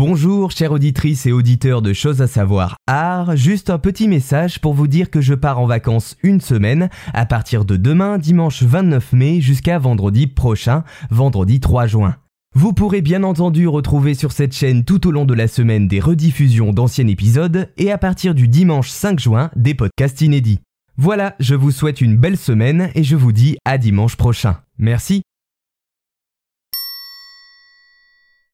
Bonjour chères auditrices et auditeurs de Choses à savoir art, juste un petit message pour vous dire que je pars en vacances une semaine à partir de demain dimanche 29 mai jusqu'à vendredi prochain, vendredi 3 juin. Vous pourrez bien entendu retrouver sur cette chaîne tout au long de la semaine des rediffusions d'anciens épisodes et à partir du dimanche 5 juin des podcasts inédits. Voilà, je vous souhaite une belle semaine et je vous dis à dimanche prochain. Merci.